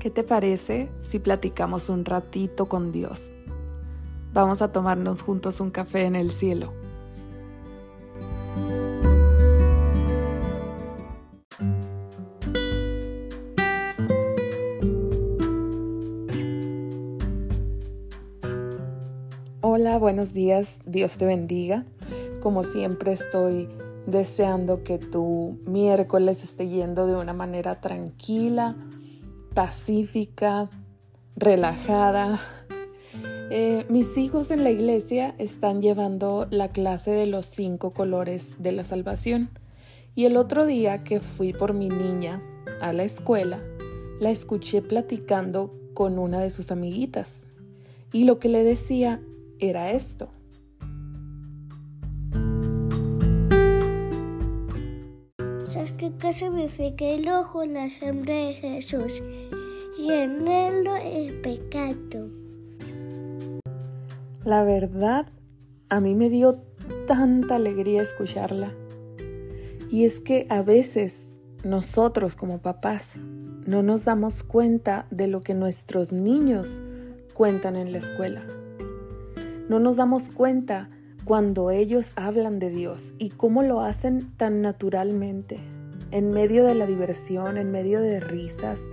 ¿Qué te parece si platicamos un ratito con Dios? Vamos a tomarnos juntos un café en el cielo. Hola, buenos días, Dios te bendiga. Como siempre estoy deseando que tu miércoles esté yendo de una manera tranquila, pacífica, relajada. Eh, mis hijos en la iglesia están llevando la clase de los cinco colores de la salvación y el otro día que fui por mi niña a la escuela, la escuché platicando con una de sus amiguitas y lo que le decía era esto. que significa el ojo, la sangre de Jesús, y pecado. La verdad, a mí me dio tanta alegría escucharla. Y es que a veces nosotros como papás no nos damos cuenta de lo que nuestros niños cuentan en la escuela. No nos damos cuenta cuando ellos hablan de Dios y cómo lo hacen tan naturalmente en medio de la diversión, en medio de risas,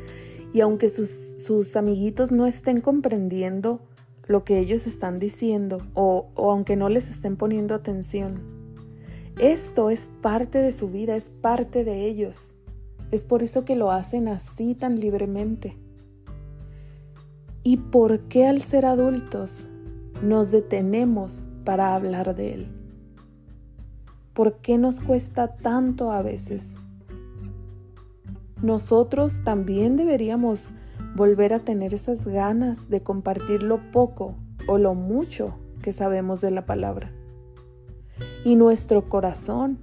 y aunque sus, amiguitos no estén comprendiendo lo que ellos están diciendo o aunque no les estén poniendo atención, esto es parte de su vida, es parte de ellos. Es por eso que lo hacen así tan libremente. ¿Y por qué al ser adultos nos detenemos para hablar de Él? ¿Por qué nos cuesta tanto a veces nosotros también deberíamos volver a tener esas ganas de compartir lo poco o lo mucho que sabemos de la palabra. Y nuestro corazón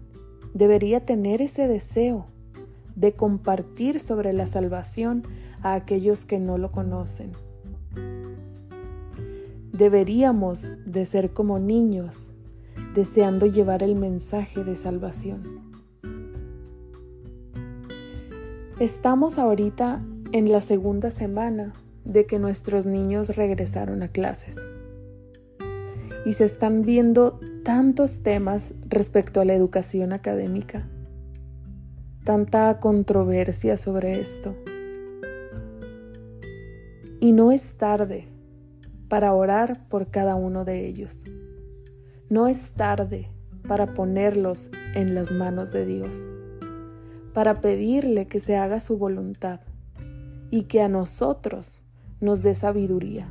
debería tener ese deseo de compartir sobre la salvación a aquellos que no lo conocen. Deberíamos de ser como niños deseando llevar el mensaje de salvación. Estamos ahorita en la segunda semana de que nuestros niños regresaron a clases. Y se están viendo tantos temas respecto a la educación académica, tanta controversia sobre esto. Y no es tarde para orar por cada uno de ellos. No es tarde para ponerlos en las manos de Dios para pedirle que se haga su voluntad y que a nosotros nos dé sabiduría.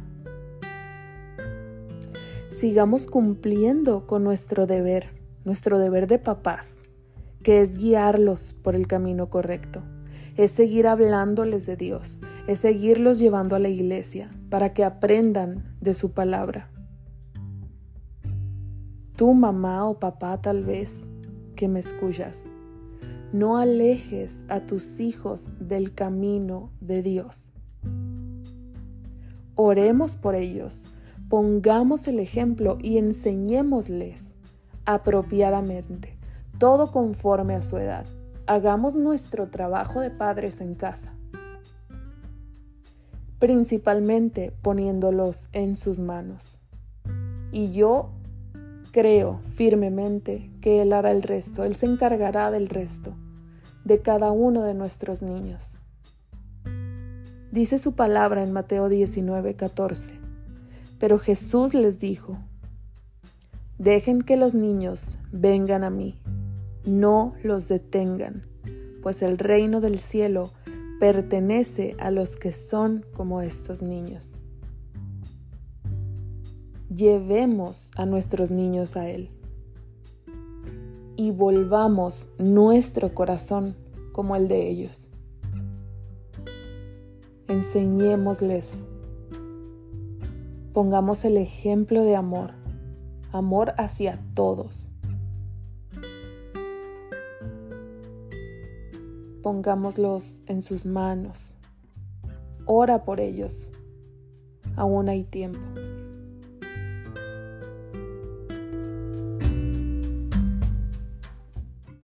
Sigamos cumpliendo con nuestro deber, nuestro deber de papás, que es guiarlos por el camino correcto, es seguir hablándoles de Dios, es seguirlos llevando a la iglesia para que aprendan de su palabra. Tú, mamá o papá, tal vez, que me escuchas, no alejes a tus hijos del camino de Dios. Oremos por ellos, pongamos el ejemplo y enseñémosles apropiadamente, todo conforme a su edad. Hagamos nuestro trabajo de padres en casa, principalmente poniéndolos en sus manos. Y yo creo firmemente que Él hará el resto, Él se encargará del resto de cada uno de nuestros niños. Dice su palabra en Mateo 19, 14. Pero Jesús les dijo, Dejen que los niños vengan a mí, no los detengan, pues el reino del cielo pertenece a los que son como estos niños. Llevemos a nuestros niños a Él y volvamos nuestro corazón como el de ellos. Enseñémosles, pongamos el ejemplo de amor, amor hacia todos. Pongámoslos en sus manos. Ora por ellos. Aún hay tiempo.